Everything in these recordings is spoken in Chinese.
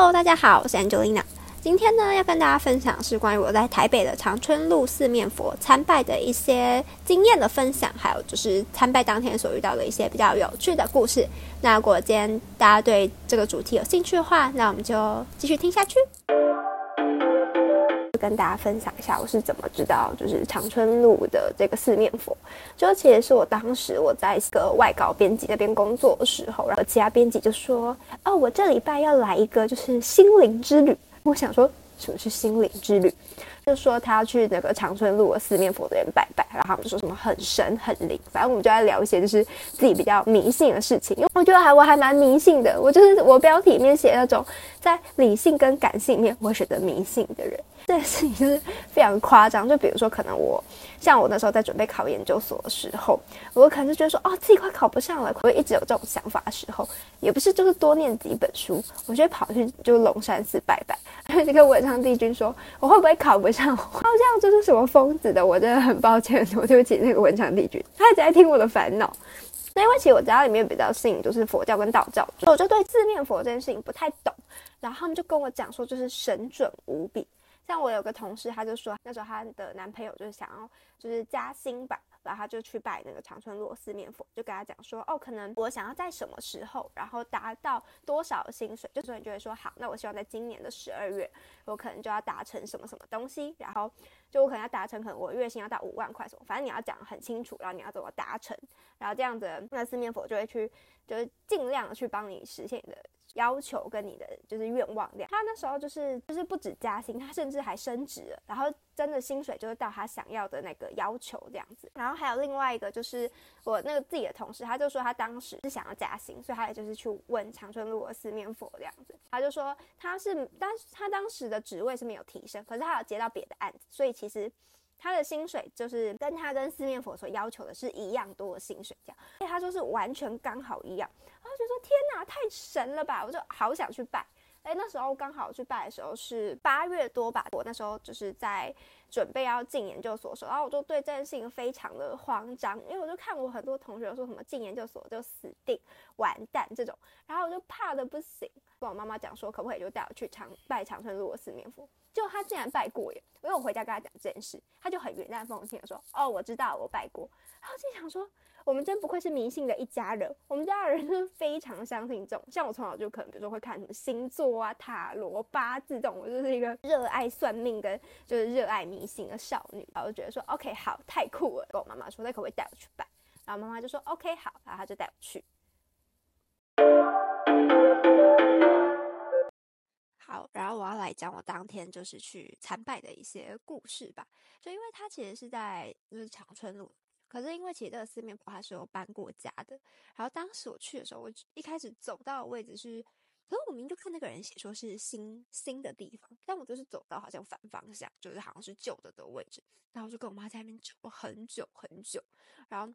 Hello，大家好，我是 Angelina。今天呢，要跟大家分享是关于我在台北的长春路四面佛参拜的一些经验的分享，还有就是参拜当天所遇到的一些比较有趣的故事。那如果今天大家对这个主题有兴趣的话，那我们就继续听下去。跟大家分享一下我是怎么知道就是长春路的这个四面佛，就其实是我当时我在一个外稿编辑那边工作的时候，然后其他编辑就说：“哦，我这礼拜要来一个就是心灵之旅。”我想说什么是心灵之旅，就说他要去那个长春路的四面佛那边拜拜，然后他们说什么很神很灵，反正我们就在聊一些就是自己比较迷信的事情，因为我觉得还我还蛮迷信的，我就是我标题里面写那种在理性跟感性面我会选择迷信的人。这件事情就是非常夸张，就比如说，可能我像我那时候在准备考研究所的时候，我可能就觉得说，哦，自己快考不上了，我一直有这种想法的时候，也不是就是多念几本书，我就会跑去就龙山寺拜拜，就跟文昌帝君说，我会不会考不上？好像这是什么疯子的，我真的很抱歉，我对不起那个文昌帝君，他一直在听我的烦恼。那因为其实我家里面比较信就是佛教跟道教，所以我就对四面佛这件事情不太懂，然后他们就跟我讲说，就是神准无比。像我有个同事，他就说那时候他的男朋友就是想要就是加薪吧，然后他就去拜那个长春螺丝面佛，就跟他讲说，哦，可能我想要在什么时候，然后达到多少薪水，就所以就会说好，那我希望在今年的十二月，我可能就要达成什么什么东西，然后就我可能要达成，可能我月薪要到五万块什么，反正你要讲很清楚，然后你要怎么达成，然后这样子那四面佛就会去，就是尽量去帮你实现你的。要求跟你的就是愿望量，他那时候就是就是不止加薪，他甚至还升职了，然后真的薪水就是到他想要的那个要求这样子。然后还有另外一个就是我那个自己的同事，他就说他当时是想要加薪，所以他也就是去问长春路的四面佛这样子。他就说他是，但是他当时的职位是没有提升，可是他有接到别的案子，所以其实他的薪水就是跟他跟四面佛所要求的是一样多的薪水这样。所以他说是完全刚好一样。然后就说天哪，太神了吧！我就好想去拜。哎，那时候刚好去拜的时候是八月多吧。我那时候就是在准备要进研究所的时候，然后我就对这件事情非常的慌张，因为我就看我很多同学说什么进研究所就死定完蛋这种，然后我就怕的不行，跟我妈妈讲说可不可以就带我去长拜长春路的四面佛。就他竟然拜过耶！因为我回家跟他讲这件事，他就很云淡风轻的说：“哦，我知道我拜过。”然后就想说。我们真不愧是迷信的一家人，我们家的人是非常相信这种。像我从小就可能，比如说会看什么星座啊、塔罗、八字这种，我就是一个热爱算命跟就是热爱迷信的少女。然后就觉得说，OK，好，太酷了。跟我妈妈说，那可不可以带我去拜？然后妈妈就说，OK，好，然后他就带我去。我要来讲我当天就是去参拜的一些故事吧。就因为它其实是在就是长春路。可是因为其实这个四面佛它是有搬过家的，然后当时我去的时候，我一开始走到的位置是，可是我明明就看那个人写说是新新的地方，但我就是走到好像反方向，就是好像是旧的的位置，然后就跟我妈在那边走很久很久，然后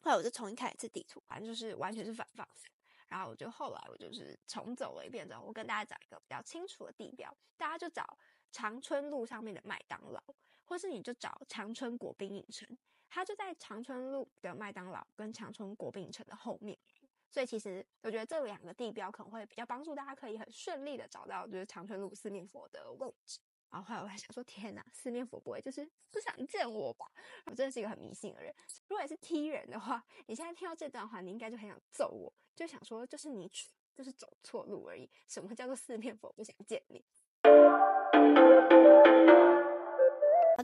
后来我就重新看一次地图，反正就是完全是反方向，然后我就后来我就是重走了一遍之后，我跟大家讲一个比较清楚的地标，大家就找长春路上面的麦当劳，或是你就找长春国宾影城。它就在长春路的麦当劳跟长春国宾影城的后面，所以其实我觉得这两个地标可能会比较帮助大家，可以很顺利的找到就是长春路四面佛的位置。然后后来我还想说，天哪，四面佛不会就是不想见我吧？我真的是一个很迷信的人。如果你是踢人的话，你现在听到这段话，你应该就很想揍我，就想说就是你就是走错路而已。什么叫做四面佛不想见你？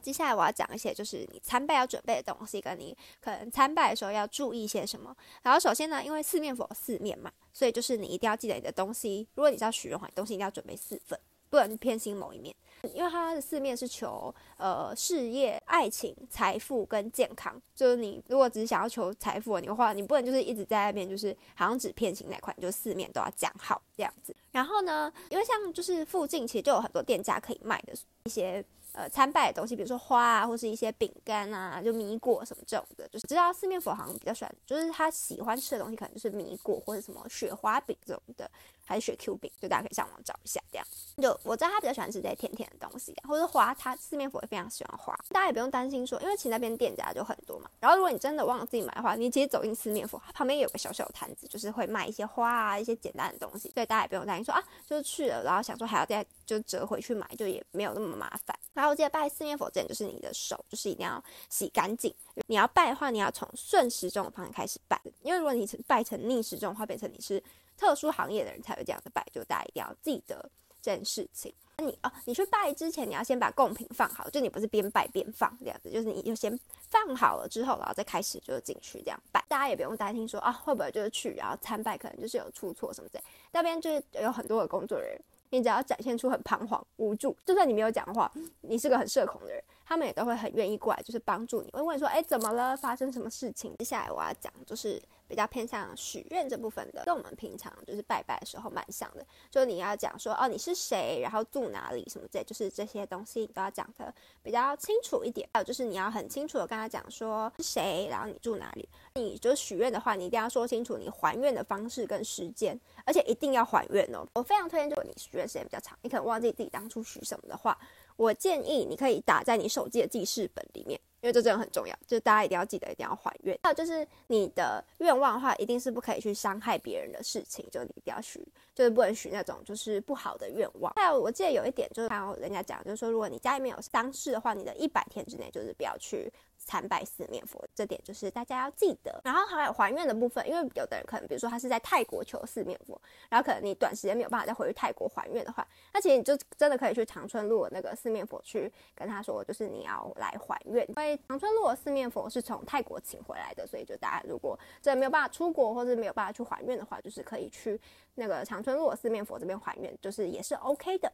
接下来我要讲一些，就是你参拜要准备的东西，跟你可能参拜的时候要注意些什么。然后首先呢，因为四面佛四面嘛，所以就是你一定要记得你的东西。如果你是要许愿的话，东西一定要准备四份，不能偏心某一面。因为它的四面是求呃事业、爱情、财富跟健康。就是你如果只是想要求财富的话，你不能就是一直在那边就是好像只偏心那块，你就四面都要讲好这样子。然后呢，因为像就是附近其实就有很多店家可以卖的一些。呃，参拜的东西，比如说花啊，或是一些饼干啊，就米果什么这种的，就是知道四面佛好像比较喜欢，就是他喜欢吃的东西可能就是米果或者什么雪花饼这种的。还是雪 Q 饼，就大家可以上网找一下。这样，就我知道他比较喜欢吃这些甜甜的东西，或者花，他四面佛也非常喜欢花。大家也不用担心说，因为其实那边店家就很多嘛。然后如果你真的忘了自己买的话，你直接走进四面佛它旁边有个小小的摊子，就是会卖一些花啊，一些简单的东西，所以大家也不用担心说啊，就是去了然后想说还要再就折回去买，就也没有那么麻烦。然后我记得拜四面佛之前，就是你的手就是一定要洗干净。你要拜的话，你要从顺时钟的方向开始拜，因为如果你拜成逆时钟的话，变成你是特殊行业的人才会这样子拜，就大家一定要记得这件事情。那你哦，你去拜之前，你要先把贡品放好，就你不是边拜边放这样子，就是你就先放好了之后，然后再开始就进去这样拜。大家也不用担心说啊，会不会就是去然后参拜可能就是有出错什么之类。那边就是有很多的工作人员。你只要展现出很彷徨无助，就算你没有讲话，你是个很社恐的人，他们也都会很愿意过来，就是帮助你。会问说：“哎，怎么了？发生什么事情？”接下来我要讲就是。比较偏向许愿这部分的，跟我们平常就是拜拜的时候蛮像的。就你要讲说哦，你是谁，然后住哪里什么这，就是这些东西你都要讲的比较清楚一点。还有就是你要很清楚的跟他讲说是谁，然后你住哪里。你就许愿的话，你一定要说清楚你还愿的方式跟时间，而且一定要还愿哦。我非常推荐，如果你许愿时间比较长，你可能忘记自己当初许什么的话，我建议你可以打在你手机的记事本里面。因为这真的很重要，就是大家一定要记得，一定要还愿。还有就是你的愿望的话，一定是不可以去伤害别人的事情，就你一定要许，就是不能许那种就是不好的愿望。还有，我记得有一点就是看到人家讲，就是说如果你家里面有丧事的话，你的一百天之内就是不要去。参拜四面佛，这点就是大家要记得。然后还有还愿的部分，因为有的人可能，比如说他是在泰国求四面佛，然后可能你短时间没有办法再回去泰国还愿的话，那其实你就真的可以去长春路那个四面佛去跟他说，就是你要来还愿。因为长春路的四面佛是从泰国请回来的，所以就大家如果这没有办法出国或是没有办法去还愿的话，就是可以去那个长春路的四面佛这边还愿，就是也是 OK 的。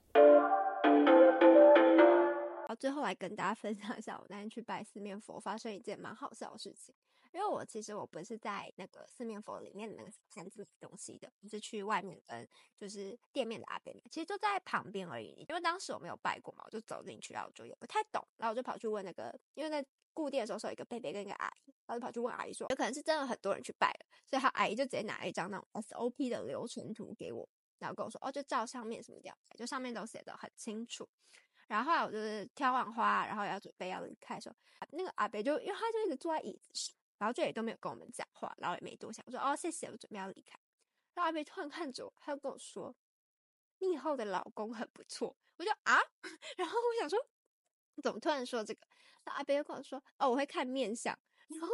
好，最后来跟大家分享一下，我那天去拜四面佛，发生一件蛮好笑的事情。因为我其实我不是在那个四面佛里面的那个三字东西的，我是去外面跟就是店面的阿伯买，其实就在旁边而已。因为当时我没有拜过嘛，我就走进去，然后我就也不太懂，然后我就跑去问那个，因为在固定的时候是有一个贝贝跟一个阿姨，然后就跑去问阿姨说，有可能是真的很多人去拜了，所以他阿姨就直接拿一张那种 SOP 的流程图给我，然后跟我说，哦，就照上面什么样，就上面都写的很清楚。然后后来我就是挑完花，然后要准备要离开的时候，那个阿伯就因为他就一直坐在椅子上，然后这里都没有跟我们讲话，然后也没多想，我说哦谢谢，我准备要离开。然后阿贝突然看着我，他就跟我说：“你以后的老公很不错。”我就啊，然后我想说，怎么突然说这个？那阿贝又跟我说：“哦，我会看面相。”然后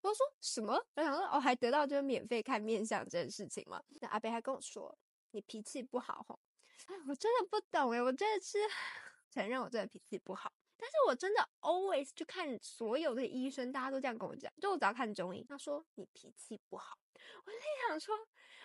我说什么？我想说哦，还得到就是免费看面相这件事情嘛？那阿贝还跟我说：“你脾气不好吼。”哎，我真的不懂哎，我真的是。承认我真的脾气不好，但是我真的 always 去看所有的医生，大家都这样跟我讲，就我只要看中医，他说你脾气不好，我在想说，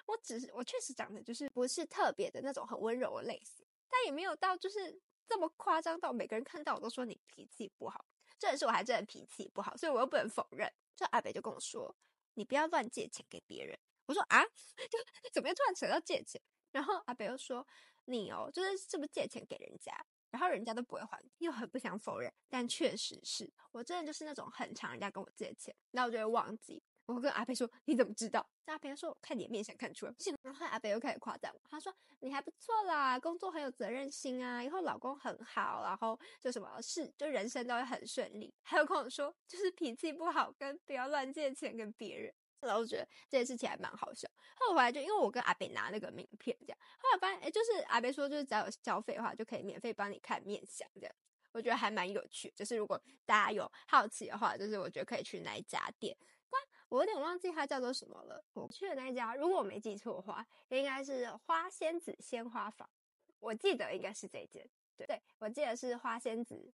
我只是我确实长得就是不是特别的那种很温柔的类型，但也没有到就是这么夸张到每个人看到我都说你脾气不好，这也是我还真的脾气不好，所以我又不能否认。就阿北就跟我说，你不要乱借钱给别人。我说啊，就怎么又突然扯到借钱？然后阿北又说，你哦，就是是不是借钱给人家？然后人家都不会还，又很不想否认，但确实是我真的就是那种很常人家跟我借钱，那我就会忘记。我跟阿培说：“你怎么知道？”阿培说：“我看你面相看出来。”然后阿培又开始夸赞我，他说：“你还不错啦，工作很有责任心啊，以后老公很好，然后就什么事就人生都会很顺利。”还有跟我说，就是脾气不好，跟不要乱借钱给别人。然后我觉得这件事情还蛮好笑。后来就因为我跟阿北拿那个名片这样，后来发现哎，就是阿北说，就是只要有消费的话，就可以免费帮你看面相这样。我觉得还蛮有趣。就是如果大家有好奇的话，就是我觉得可以去那一家店。但我有点忘记它叫做什么了。我去的那一家，如果我没记错的话，应该是花仙子鲜花坊。我记得应该是这间。对对，我记得是花仙子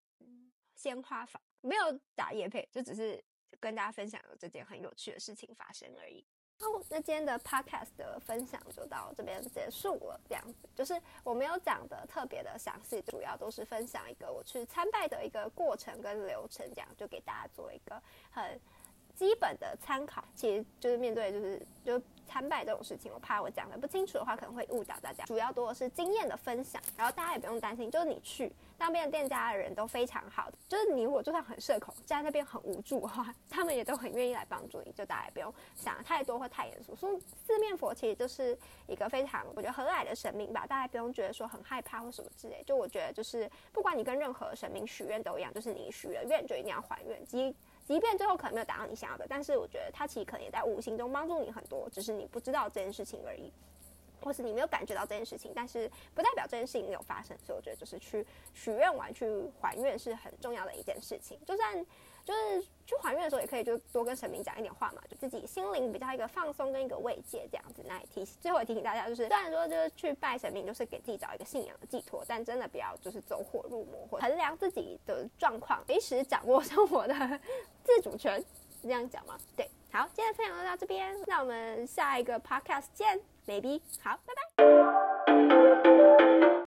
鲜花坊，没有打叶配，就只是。跟大家分享有这件很有趣的事情发生而已。好，那今天的 podcast 的分享就到这边结束了。这样子，就是我没有讲的特别的详细，主要都是分享一个我去参拜的一个过程跟流程，这样就给大家做一个很基本的参考，其实就是面对就是就。参拜这种事情，我怕我讲的不清楚的话，可能会误导大家。主要多的是经验的分享，然后大家也不用担心，就是你去那边的店家的人都非常好，就是你如果就算很社恐，在那边很无助的话，他们也都很愿意来帮助你，就大家也不用想太多或太严肃。所以四面佛其实就是一个非常我觉得和蔼的神明吧，大家不用觉得说很害怕或什么之类。就我觉得就是不管你跟任何神明许愿都一样，就是你许了愿就一定要还愿。即即便最后可能没有达到你想要的，但是我觉得它其实可能也在无形中帮助你很多，只是你不知道这件事情而已。或是你没有感觉到这件事情，但是不代表这件事情没有发生，所以我觉得就是去许愿完去还愿是很重要的一件事情。就算就是去还愿的时候，也可以就多跟神明讲一点话嘛，就自己心灵比较一个放松跟一个慰藉这样子。那也提最后也提醒大家，就是虽然说就是去拜神明，就是给自己找一个信仰的寄托，但真的不要就是走火入魔，或衡量自己的状况，随时掌握生活的自主权，是这样讲吗？对，好，今天分享就到这边，那我们下一个 podcast 见。maybe 好，拜拜。